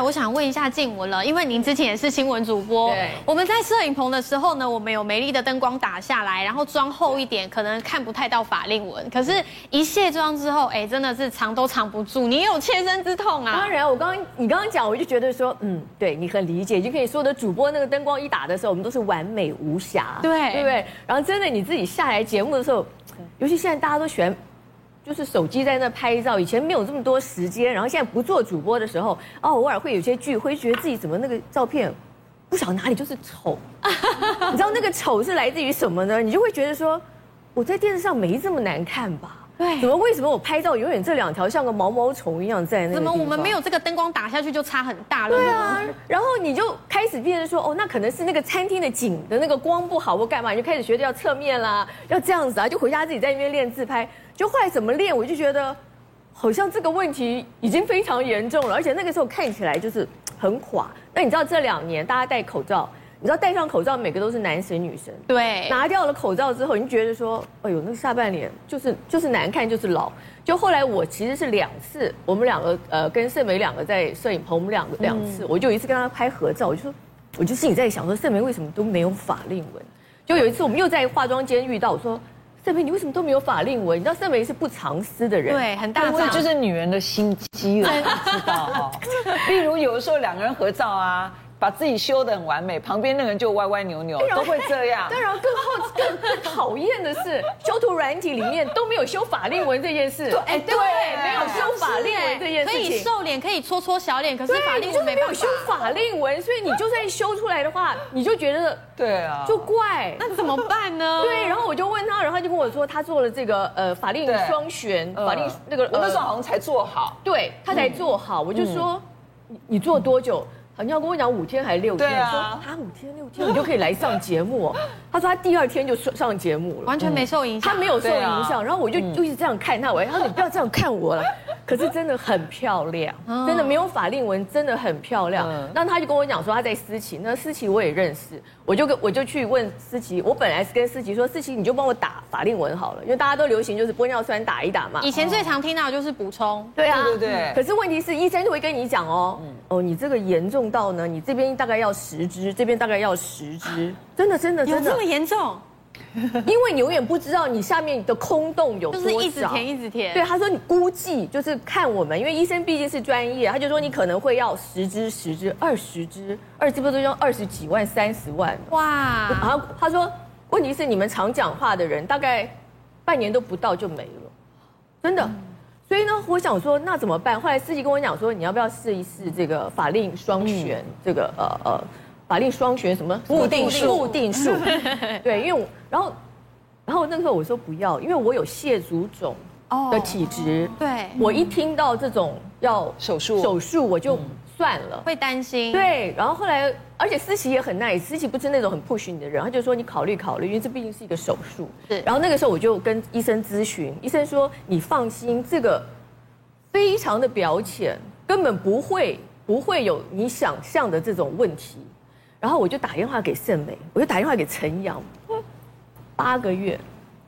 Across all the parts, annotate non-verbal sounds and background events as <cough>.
来我想问一下静雯了，因为您之前也是新闻主播，对，我们在摄影棚的时候呢，我们有美丽的灯光打下来，然后妆厚一点，可能看不太到法令纹。可是，一卸妆之后，哎，真的是藏都藏不住，你有切身之痛啊。当然，我刚刚你刚刚讲，我就觉得说，嗯，对你很理解，就可以说的主播那个灯光一打的时候，我们都是完美无瑕，对，对不对？然后真的你自己下来节目的时候，尤其现在大家都喜欢。就是手机在那拍照，以前没有这么多时间，然后现在不做主播的时候，哦，偶尔会有些聚会，觉得自己怎么那个照片，不晓得哪里就是丑，<laughs> 你知道那个丑是来自于什么呢？你就会觉得说，我在电视上没这么难看吧？对，怎么为什么我拍照永远这两条像个毛毛虫一样在那？怎么我们没有这个灯光打下去就差很大了？对啊，然后你就开始变成说，哦，那可能是那个餐厅的景的那个光不好，或干嘛？你就开始学着要侧面啦，要这样子啊，就回家自己在那边练自拍。就后来怎么练，我就觉得好像这个问题已经非常严重了，而且那个时候看起来就是很垮。那你知道这两年大家戴口罩，你知道戴上口罩每个都是男神女神，对，拿掉了口罩之后，你就觉得说，哎呦，那个下半脸就是就是难看，就是老。就后来我其实是两次，我们两个呃跟盛梅两个在摄影棚，我们两个两次，我就一次跟他拍合照，我就说，我就心里在想说，盛梅为什么都没有法令纹？就有一次我们又在化妆间遇到，我说。盛梅，你为什么都没有法令纹？你知道盛梅是不藏私的人，对，很大，这就是女人的心机了，你知道哈。<laughs> 例如有的时候两个人合照啊。把自己修得很完美，旁边那个人就歪歪扭扭，都会这样。<laughs> 当然更好、更更讨厌的是，修图软体里面都没有修法令纹这件事。哎，对，没有修法令纹这件事情。可以瘦脸，可以搓搓小脸，可是法令纹没有修法令纹，所以你就算修出来的话，你就觉得对啊，就怪。那怎么办呢？<laughs> 对，然后我就问他，然后他就跟我说，他做了这个呃法令双旋，法令那个我那时候好像才做好，对他才做好，我就说你你做多久？你要跟我讲五天还是六天？啊、说他五天六天你就可以来上节目、哦。<laughs> 他说他第二天就上上节目了，完全没受影响。他没有受影响，然后我就就一直这样看他，我他说你不要这样看我了。可是真的很漂亮，真的没有法令纹，真的很漂亮。那他就跟我讲说他在思琪，那思琪我也认识，我就跟我就去问思琪，我本来是跟思琪说，思琪你就帮我打法令纹好了，因为大家都流行就是玻尿酸打一打嘛。以前最常听到的就是补充，对啊，对对。可是问题是医生就会跟你讲哦，哦你这个严重到呢，你这边大概要十支，这边大概要十支，真的真的真的有这么严重？<laughs> 因为你永远不知道你下面的空洞有多少，就是一直填一直填。对，他说你估计就是看我们，因为医生毕竟是专业，他就说你可能会要十支、十支、二十支，二十支不都要二十几万、三十万？哇！然后他说，问题是你们常讲话的人，大概半年都不到就没了，真的。所以呢，我想说那怎么办？后来司机跟我讲说，你要不要试一试这个法令双旋？这个呃呃。法令双旋什么固定术？固定术，<laughs> 对，因为我然后，然后那个时候我说不要，因为我有蟹足肿的体质，对，我一听到这种要手术手术我就算了，会担心。对，然后后来，而且思琪也很 nice，思琪不是那种很 push 你的人，他就说你考虑考虑，因为这毕竟是一个手术。是，然后那个时候我就跟医生咨询，医生说你放心，这个非常的表浅，根本不会不会有你想象的这种问题。然后我就打电话给盛美，我就打电话给陈阳，八个月，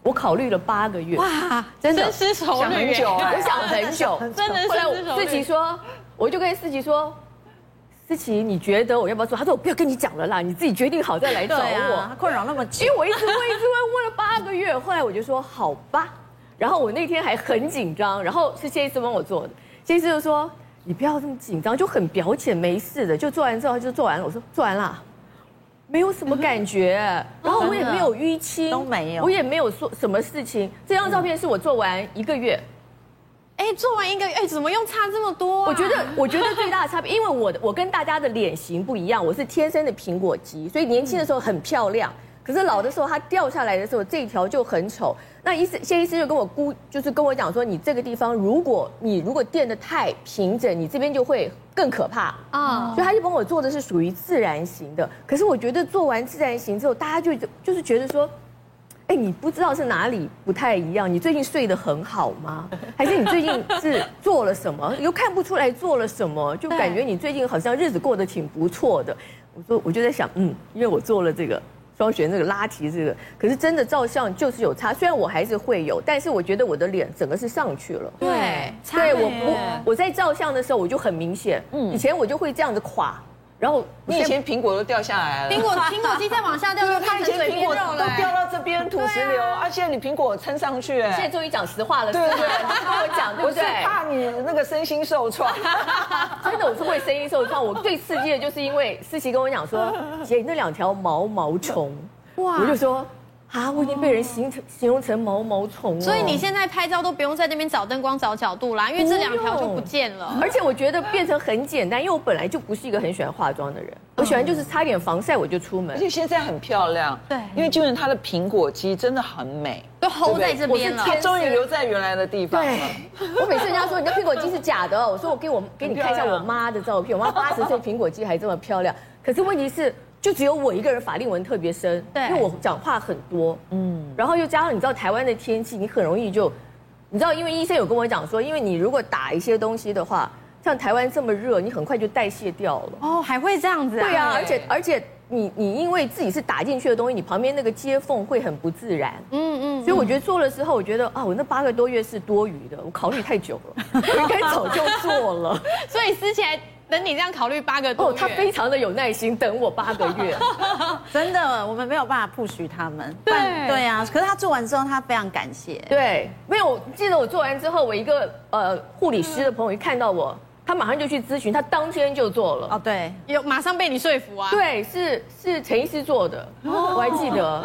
我考虑了八个月，哇，真的深思熟虑很久，我想很久，<laughs> 真的。后来思琪说，我就跟思琪说，思琪，你觉得我要不要做？他说我不要跟你讲了啦，你自己决定好再来找我。困扰那么久，因为我一直问，一直问，问了八个月。后来我就说好吧，然后我那天还很紧张，然后是谢医师帮我做的，谢医师就说。你不要这么紧张，就很表浅，没事的，就做完之后就做完了。我说做完了，没有什么感觉，然后我也没有淤青，都没有，我也没有说什么事情。这张照片是我做完一个月，哎，做完一个月，哎，怎么又差这么多？我觉得，<laughs> 我觉得最大的差别，因为我我跟大家的脸型不一样，我是天生的苹果肌，所以年轻的时候很漂亮。可是老的时候，它掉下来的时候，这一条就很丑。那医生谢医师就跟我估，就是跟我讲说，你这个地方，如果你如果垫的太平整，你这边就会更可怕啊。所以他就帮我做的是属于自然型的。可是我觉得做完自然型之后，大家就就是觉得说，哎，你不知道是哪里不太一样？你最近睡得很好吗？<laughs> 还是你最近是做了什么？又看不出来做了什么，就感觉你最近好像日子过得挺不错的。我说，我就在想，嗯，因为我做了这个。双旋那个拉提这个，可是真的照相就是有差。虽然我还是会有，但是我觉得我的脸整个是上去了。对，对我不我在照相的时候我就很明显，嗯，以前我就会这样子垮。然后你以前苹果都掉下来了，苹果苹果肌再往下掉，<laughs> 就变成苹果都掉到这边土石流，啊，现在你苹果撑上去，现在终于讲实话了，对不对？跟我讲，对不对？怕你那个身心受创，<laughs> 真的我是会身心受创。我最刺激的就是因为思琪跟我讲说，姐那两条毛毛虫，哇，我就说。啊！我已经被人形成形容成毛毛虫了，所以你现在拍照都不用在那边找灯光找角度啦，因为这两条就不见了。而且我觉得变成很简单，因为我本来就不是一个很喜欢化妆的人，我喜欢就是擦点防晒我就出门。而且现在很漂亮，对，因为就是它的苹果肌真的很美，都 hold 在这边了，它终于留在原来的地方了。对，我每次人家说你的苹果肌是假的，我说我给我给你看一下我妈的照片，我妈八十岁苹果肌还这么漂亮，可是问题是。就只有我一个人法令纹特别深，对，因为我讲话很多，嗯，然后又加上你知道台湾的天气，你很容易就，你知道，因为医生有跟我讲说，因为你如果打一些东西的话，像台湾这么热，你很快就代谢掉了。哦，还会这样子啊？对啊，而且而且你你因为自己是打进去的东西，你旁边那个接缝会很不自然，嗯嗯，所以我觉得做了之后，我觉得啊，我那八个多月是多余的，我考虑太久了，我 <laughs> 应该早就做了，所以思琪。等你这样考虑八个多月，哦，他非常的有耐心等我八个月，<laughs> 真的，我们没有办法 push 他们。对对啊，可是他做完之后，他非常感谢。对，没有，记得我做完之后，我一个呃护理师的朋友一看到我。他马上就去咨询，他当天就做了。哦，对，有马上被你说服啊？对，是是陈医师做的，哦、我还记得。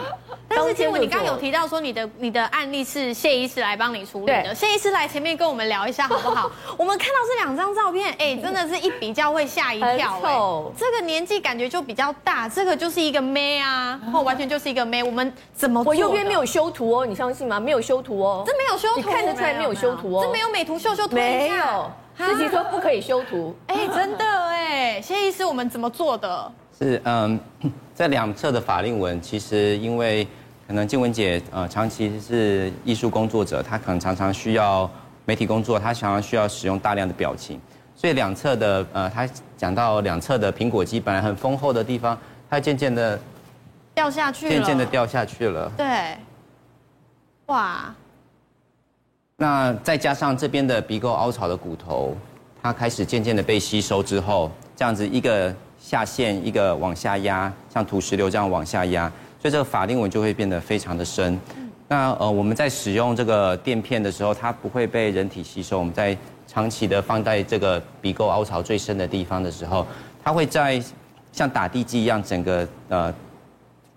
但是结果你刚刚有提到说你的你的案例是谢医师来帮你处理的，对谢医师来前面跟我们聊一下好不好？<laughs> 我们看到这两张照片，哎，真的是一比较会吓一跳。哎臭，这个年纪感觉就比较大，这个就是一个妹啊，然后完全就是一个妹。我们怎么？我右边没有修图哦，你相信吗？没有修图哦，这没有修图，你看得出来没有修图哦，这没有美图秀秀图没有。自己说不可以修图，哎，真的哎，谢医师，我们怎么做的？是嗯，<laughs> 在两侧的法令纹，其实因为可能静雯姐呃长期是艺术工作者，她可能常常需要媒体工作，她常常需要使用大量的表情，所以两侧的呃，她讲到两侧的苹果肌本来很丰厚的地方，它渐渐的掉下去了，渐渐的掉下去了。对，哇。那再加上这边的鼻沟凹槽的骨头，它开始渐渐的被吸收之后，这样子一个下陷，一个往下压，像土石流这样往下压，所以这个法令纹就会变得非常的深。那呃，我们在使用这个垫片的时候，它不会被人体吸收。我们在长期的放在这个鼻沟凹槽最深的地方的时候，它会在像打地基一样，整个呃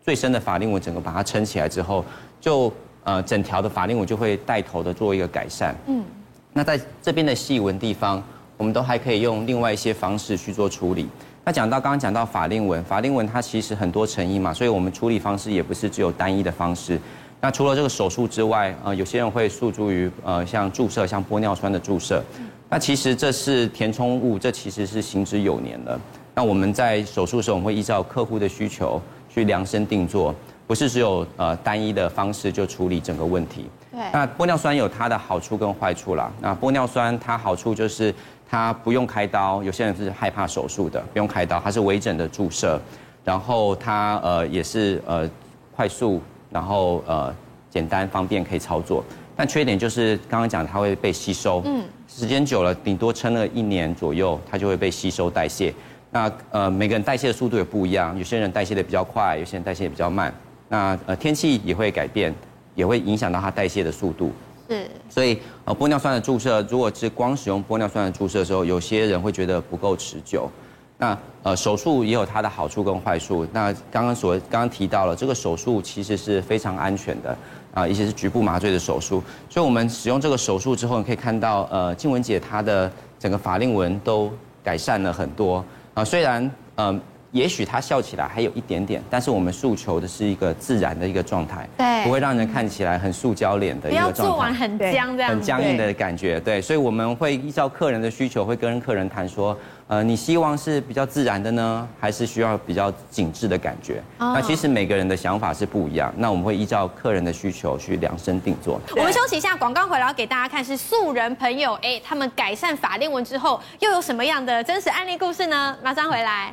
最深的法令纹整个把它撑起来之后，就。呃，整条的法令纹就会带头的做一个改善。嗯，那在这边的细纹地方，我们都还可以用另外一些方式去做处理。那讲到刚刚讲到法令纹，法令纹它其实很多成因嘛，所以我们处理方式也不是只有单一的方式。那除了这个手术之外，呃，有些人会诉诸于呃像注射，像玻尿酸的注射。那其实这是填充物，这其实是行之有年的。那我们在手术的时候，我们会依照客户的需求去量身定做。不是只有呃单一的方式就处理整个问题。对。那玻尿酸有它的好处跟坏处啦。那玻尿酸它好处就是它不用开刀，有些人是害怕手术的，不用开刀，它是微整的注射，然后它呃也是呃快速，然后呃简单方便可以操作。但缺点就是刚刚讲它会被吸收，嗯，时间久了，顶多撑了一年左右，它就会被吸收代谢。那呃每个人代谢的速度也不一样，有些人代谢的比较快，有些人代谢的比较慢。那呃天气也会改变，也会影响到它代谢的速度。是，所以呃玻尿酸的注射，如果是光使用玻尿酸的注射的时候，有些人会觉得不够持久。那呃手术也有它的好处跟坏处。那刚刚所刚刚提到了，这个手术其实是非常安全的啊，一些是局部麻醉的手术。所以我们使用这个手术之后，你可以看到呃静雯姐她的整个法令纹都改善了很多啊，虽然嗯。也许他笑起来还有一点点，但是我们诉求的是一个自然的一个状态，对，不会让人看起来很塑胶脸的一个状态，不要做完很僵这样，很僵硬的感觉，对，所以我们会依照客人的需求，会跟客人谈说，呃，你希望是比较自然的呢，还是需要比较紧致的感觉？那其实每个人的想法是不一样，那我们会依照客人的需求去量身定做。我们休息一下，广告回来要给大家看是素人朋友，哎，他们改善法令纹之后又有什么样的真实案例故事呢？马上回来。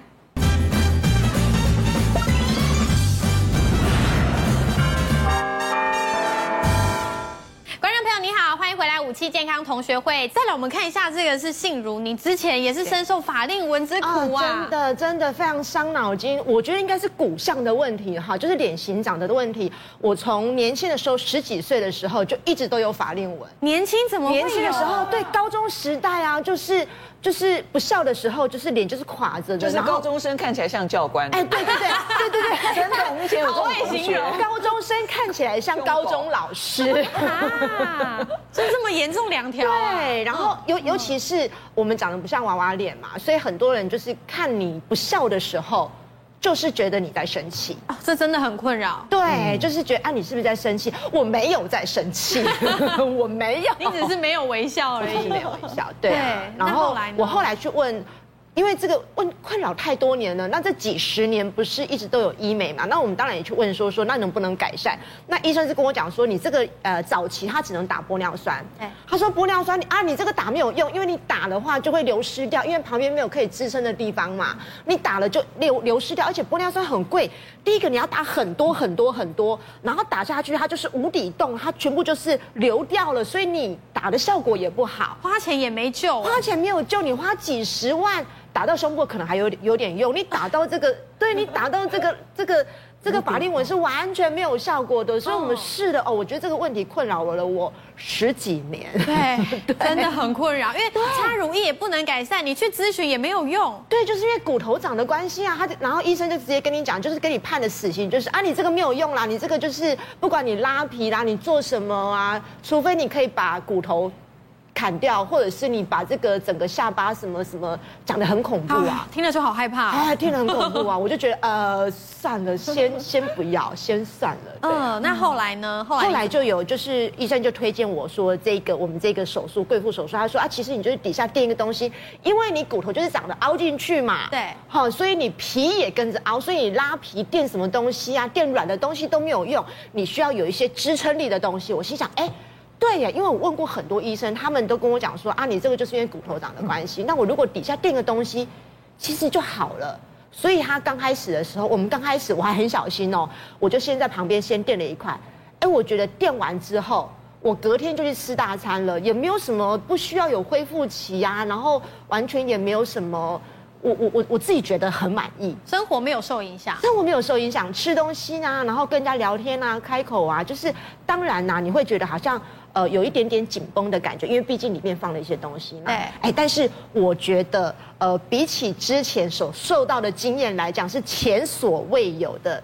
气健康同学会。再来，我们看一下这个是信如，你之前也是深受法令纹之苦啊，真的真的非常伤脑筋。我觉得应该是骨相的问题哈，就是脸型长得的问题。我从年轻的时候十几岁的时候就一直都有法令纹。年轻怎么？年轻的时候，对高中时代啊，就是。就是不笑的时候，就是脸就是垮着的，就是高中生看起来像教官。哎，对对对对对对，真的，我们以前有这种形容，高中生看起来像高中老师啊，就这么严重两条。对，然后尤尤其是我们长得不像娃娃脸嘛，所以很多人就是看你不笑的时候。就是觉得你在生气哦，这真的很困扰。对，嗯、就是觉得啊，你是不是在生气？我没有在生气，<laughs> <laughs> 我没有，你只是没有微笑而已，没有微笑。对，然后我后来去问。因为这个问困扰太多年了，那这几十年不是一直都有医美嘛？那我们当然也去问说说，那能不能改善？那医生是跟我讲说，你这个呃早期他只能打玻尿酸。哎，他说玻尿酸你啊，你这个打没有用，因为你打的话就会流失掉，因为旁边没有可以支撑的地方嘛。你打了就流流失掉，而且玻尿酸很贵。第一个你要打很多很多很多，然后打下去它就是无底洞，它全部就是流掉了，所以你打的效果也不好，花钱也没救，花钱没有救，你花几十万。打到胸部可能还有有点用，你打到这个，对你打到这个这个这个法令纹是完全没有效果的，所以我们试的哦，我觉得这个问题困扰我了我十几年，对，<laughs> 对。真的很困扰，因为擦乳液也不能改善，你去咨询也没有用，对，就是因为骨头长的关系啊，他然后医生就直接跟你讲，就是跟你判的死刑，就是啊，你这个没有用啦，你这个就是不管你拉皮啦，你做什么啊，除非你可以把骨头。砍掉，或者是你把这个整个下巴什么什么讲得很恐怖啊，听了就好害怕，哎，听了很恐怖啊，<laughs> 我就觉得呃，算了，先先不要，先算了。嗯，那后来呢？后来后来就有，就是医生就推荐我说，这个我们这个手术贵妇手术，他说啊，其实你就是底下垫一个东西，因为你骨头就是长得凹进去嘛，对，好，所以你皮也跟着凹，所以你拉皮垫什么东西啊，垫软的东西都没有用，你需要有一些支撑力的东西。我心想，哎。对呀，因为我问过很多医生，他们都跟我讲说啊，你这个就是因为骨头长的关系。那我如果底下垫个东西，其实就好了。所以他刚开始的时候，我们刚开始我还很小心哦，我就先在旁边先垫了一块。哎，我觉得垫完之后，我隔天就去吃大餐了，也没有什么不需要有恢复期呀，然后完全也没有什么。我我我我自己觉得很满意，生活没有受影响，生活没有受影响，吃东西呢，然后跟人家聊天啊，开口啊，就是当然呐，你会觉得好像呃有一点点紧绷的感觉，因为毕竟里面放了一些东西嘛。对，哎，但是我觉得呃比起之前所受到的经验来讲，是前所未有的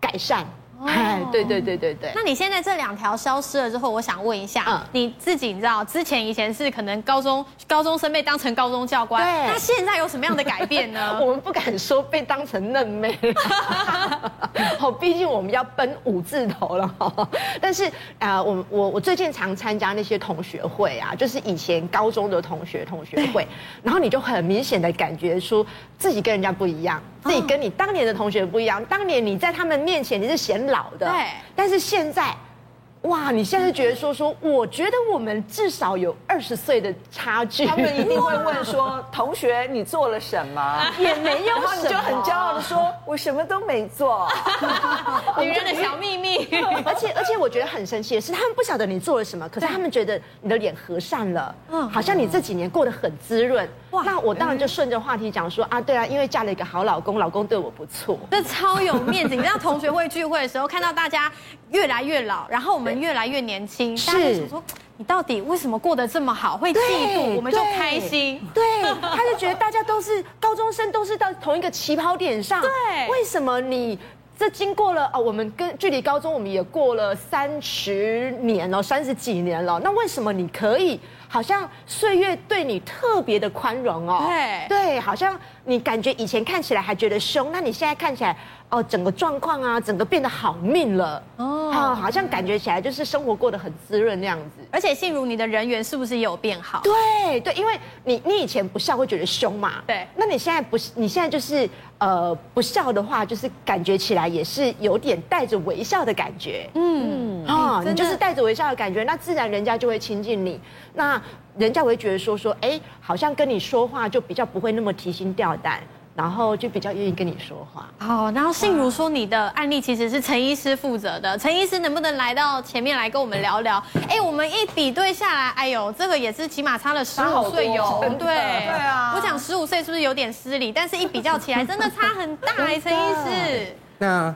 改善。哎，对对对对对。那你现在这两条消失了之后，我想问一下，嗯、你自己你知道之前以前是可能高中高中生被当成高中教官，那现在有什么样的改变呢？<laughs> 我们不敢说被当成嫩妹，好，<laughs> 毕竟我们要奔五字头了哈。但是啊、呃，我我我最近常参加那些同学会啊，就是以前高中的同学同学会，对然后你就很明显的感觉出自己跟人家不一样。自己跟你当年的同学不一样，当年你在他们面前你是显老的，对，但是现在。哇！你现在觉得说说，我觉得我们至少有二十岁的差距。他们一定会问说：“同学，你做了什么？” <laughs> 也没有你就很骄傲的说：“我什么都没做。”女人的小秘密。而 <laughs> 且而且，我觉得很神奇的是，他们不晓得你做了什么，可是他们觉得你的脸和善了，嗯，好像你这几年过得很滋润。哇！那我当然就顺着话题讲说啊，对啊，因为嫁了一个好老公，老公对我不错，<laughs> 这超有面子。你知道同学会聚会的时候，看到大家越来越老，然后我们。越来越年轻，是大家想说你到底为什么过得这么好？会嫉妒，我们就开心。<laughs> 对，他就觉得大家都是高中生，都是到同一个起跑点上。对，为什么你这经过了哦？我们跟距离高中我们也过了三十年了，三十几年了。那为什么你可以好像岁月对你特别的宽容哦？对，对，好像你感觉以前看起来还觉得凶，那你现在看起来。哦，整个状况啊，整个变得好命了哦，好像感觉起来就是生活过得很滋润那样子。而且信如你的人缘是不是也有变好？对对，因为你你以前不笑会觉得凶嘛，对，那你现在不是，你现在就是呃不笑的话，就是感觉起来也是有点带着微笑的感觉。嗯啊，你就是带着微笑的感觉，那自然人家就会亲近你，那人家会觉得说说，哎，好像跟你说话就比较不会那么提心吊胆。然后就比较愿意跟你说话。好，然后信如说你的案例其实是陈医师负责的，陈医师能不能来到前面来跟我们聊聊？哎，我们一比对下来，哎呦，这个也是起码差了十五岁有，对对啊。我讲十五岁是不是有点失礼？但是一比较起来，真的差很大 <laughs> 哎，陈医师。那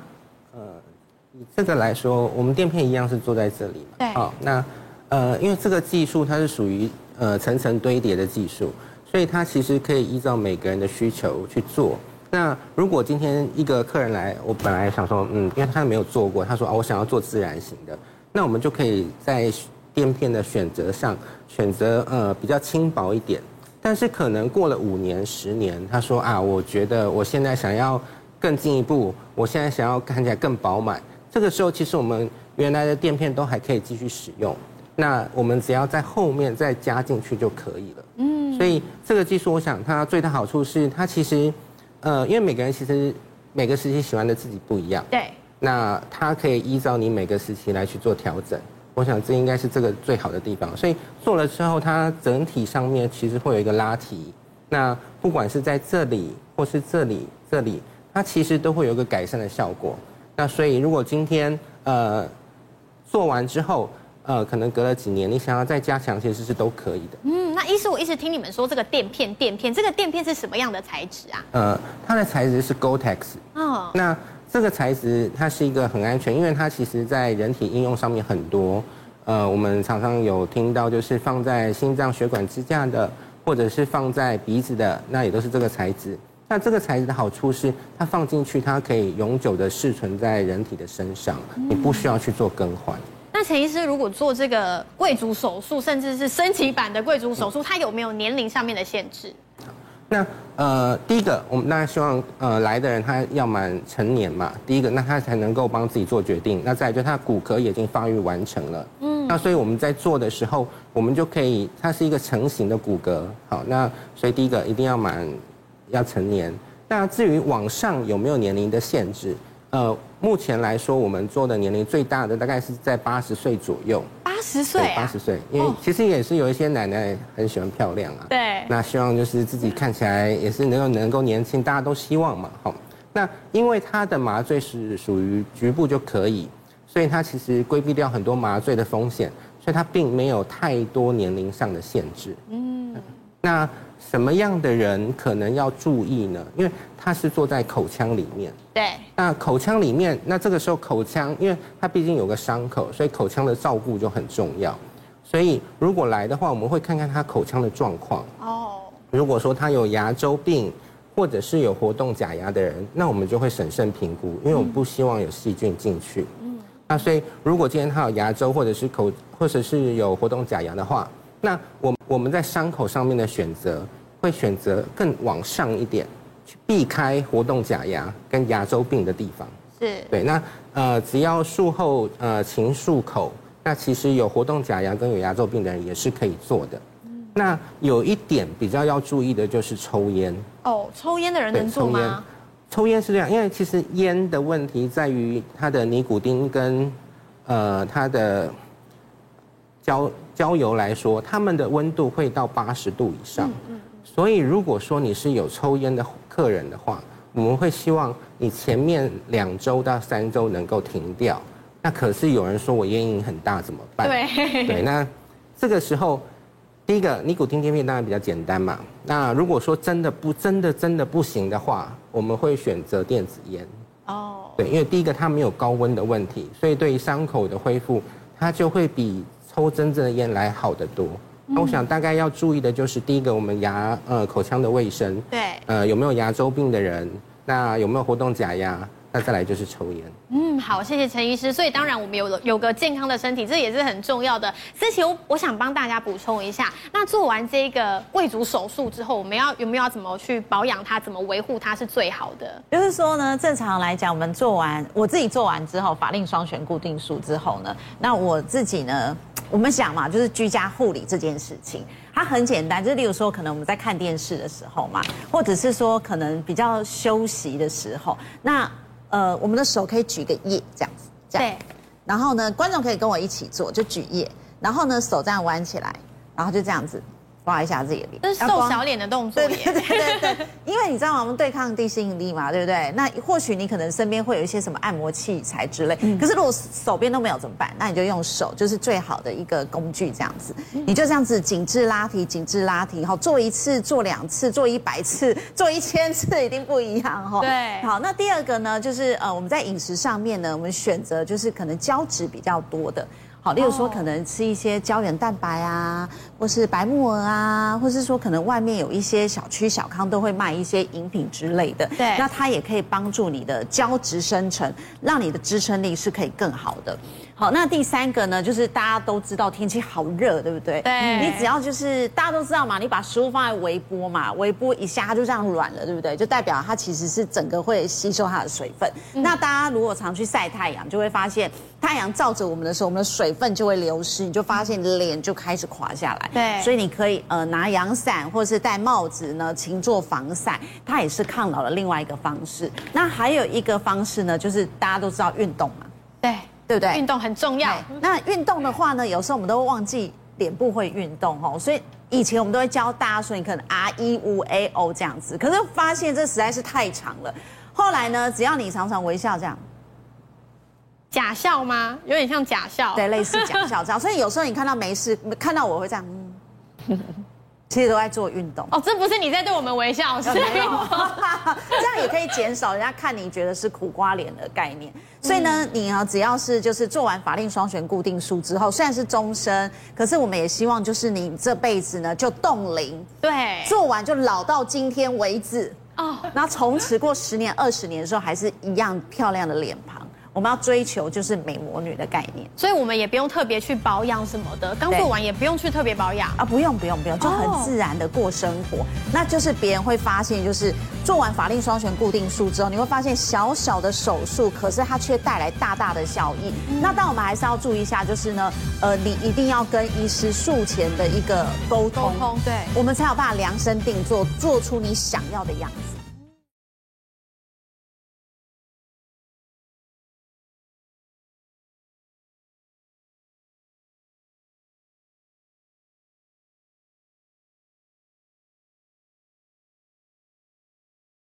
这个来说，我们垫片一样是坐在这里嘛？对。好，那呃，因为这个技术它是属于呃层层堆叠的技术。所以它其实可以依照每个人的需求去做。那如果今天一个客人来，我本来想说，嗯，因为他没有做过，他说啊，我想要做自然型的，那我们就可以在垫片的选择上选择呃比较轻薄一点。但是可能过了五年、十年，他说啊，我觉得我现在想要更进一步，我现在想要看起来更饱满。这个时候，其实我们原来的垫片都还可以继续使用。那我们只要在后面再加进去就可以了。嗯，所以这个技术，我想它最大好处是它其实，呃，因为每个人其实每个时期喜欢的自己不一样。对。那它可以依照你每个时期来去做调整。我想这应该是这个最好的地方。所以做了之后，它整体上面其实会有一个拉提。那不管是在这里或是这里这里，它其实都会有一个改善的效果。那所以如果今天呃做完之后，呃，可能隔了几年，你想要再加强，其实是都可以的。嗯，那医师，我一直听你们说这个垫片，垫片，这个垫片是什么样的材质啊？呃，它的材质是 Gore-Tex。哦。那这个材质它是一个很安全，因为它其实在人体应用上面很多。呃，我们常常有听到，就是放在心脏血管支架的，或者是放在鼻子的，那也都是这个材质。那这个材质的好处是，它放进去，它可以永久的适存在人体的身上，你不需要去做更换。那陈医师，如果做这个贵族手术，甚至是升级版的贵族手术，它有没有年龄上面的限制？那呃，第一个，我们当然希望呃来的人他要满成年嘛，第一个，那他才能够帮自己做决定。那再来就他骨骼已经发育完成了，嗯，那所以我们在做的时候，我们就可以，它是一个成型的骨骼，好，那所以第一个一定要满要成年。那至于网上有没有年龄的限制？呃，目前来说，我们做的年龄最大的大概是在八十岁左右。八十岁啊？八十岁，因为其实也是有一些奶奶很喜欢漂亮啊。对。那希望就是自己看起来也是能够能够年轻，大家都希望嘛。好，那因为它的麻醉是属于局部就可以，所以它其实规避掉很多麻醉的风险，所以它并没有太多年龄上的限制。嗯。那。什么样的人可能要注意呢？因为他是坐在口腔里面。对。那口腔里面，那这个时候口腔，因为它毕竟有个伤口，所以口腔的照顾就很重要。所以如果来的话，我们会看看他口腔的状况。哦。如果说他有牙周病，或者是有活动假牙的人，那我们就会审慎评估，因为我们不希望有细菌进去。嗯。那所以如果今天他有牙周，或者是口，或者是有活动假牙的话，那我我们在伤口上面的选择会选择更往上一点，去避开活动假牙跟牙周病的地方。是对。那呃，只要术后呃勤漱口，那其实有活动假牙跟有牙周病的人也是可以做的。嗯。那有一点比较要注意的就是抽烟。哦，抽烟的人能做吗？抽烟是这样，因为其实烟的问题在于它的尼古丁跟呃它的焦。焦油来说，他们的温度会到八十度以上，所以如果说你是有抽烟的客人的话，我们会希望你前面两周到三周能够停掉。那可是有人说我烟瘾很大怎么办？对对，那这个时候，第一个尼古丁贴片当然比较简单嘛。那如果说真的不真的真的不行的话，我们会选择电子烟。哦，对，因为第一个它没有高温的问题，所以对于伤口的恢复，它就会比。抽真正的烟来好得多。那我想大概要注意的就是，第一个，我们牙呃口腔的卫生，对，呃有没有牙周病的人，那有没有活动假牙？那再来就是抽烟。嗯，好，谢谢陈医师。所以当然我们有有个健康的身体，这也是很重要的。思琪，我我想帮大家补充一下，那做完这个贵族手术之后，我们要有没有要怎么去保养它，怎么维护它是最好的？就是说呢，正常来讲，我们做完我自己做完之后，法令双旋固定术之后呢，那我自己呢，我们想嘛，就是居家护理这件事情，它很简单，就是例如说，可能我们在看电视的时候嘛，或者是说可能比较休息的时候，那。呃，我们的手可以举个耶，这样子，这样。对。然后呢，观众可以跟我一起做，就举耶。然后呢，手这样弯起来，然后就这样子，刮一下自己的脸，这是瘦小脸的动作。对对对对对，<laughs> 因为你知道吗？我们对抗地心引力嘛，对不对？那或许你可能身边会有一些什么按摩器材之类，嗯、可是如果手边都没有怎么办？那你就用手，就是最好的一个工具，这样子，你就这样子紧致拉提，紧致拉提，好，做一次，做两次，做一百次，<laughs> 做一千次，一定不一样哈。对，好，那第二个呢，就是呃，我们在饮食上面呢，我们选择就是可能胶质比较多的。好，例如说可能吃一些胶原蛋白啊，或是白木耳啊，或是说可能外面有一些小区小康都会卖一些饮品之类的。对，那它也可以帮助你的胶质生成，让你的支撑力是可以更好的。好，那第三个呢，就是大家都知道天气好热，对不对？对。你只要就是大家都知道嘛，你把食物放在微波嘛，微波一下它就这样软了，对不对？就代表它其实是整个会吸收它的水分。嗯、那大家如果常去晒太阳，就会发现太阳照着我们的时候，我们的水分就会流失，你就发现脸就开始垮下来。对。所以你可以呃拿阳伞或者是戴帽子呢，勤做防晒，它也是抗老的另外一个方式。那还有一个方式呢，就是大家都知道运动嘛。对。对不对？运动很重要。那运动的话呢，有时候我们都会忘记脸部会运动哦，所以以前我们都会教大家说，你可能 R E 五 A O 这样子，可是发现这实在是太长了。后来呢，只要你常常微笑这样，假笑吗？有点像假笑，对，类似假笑这样。所以有时候你看到没事，看到我会这样。嗯其实都在做运动。哦，这不是你在对我们微笑，是 <laughs> 没有，<laughs> 这样也可以减少人家看你觉得是苦瓜脸的概念。所以呢，你啊，只要是就是做完法令双旋固定术之后，虽然是终身，可是我们也希望就是你这辈子呢就冻龄，对，做完就老到今天为止。哦，然后从此过十年、二十年的时候还是一样漂亮的脸庞。我们要追求就是美魔女的概念，所以我们也不用特别去保养什么的，刚做完也不用去特别保养啊，不用不用不用，就很自然的过生活。Oh. 那就是别人会发现，就是做完法令双旋固定术之后，你会发现小小的手术，可是它却带来大大的效益。嗯、那但我们还是要注意一下，就是呢，呃，你一定要跟医师术前的一个沟通，沟通，对，我们才有办法量身定做，做出你想要的样子。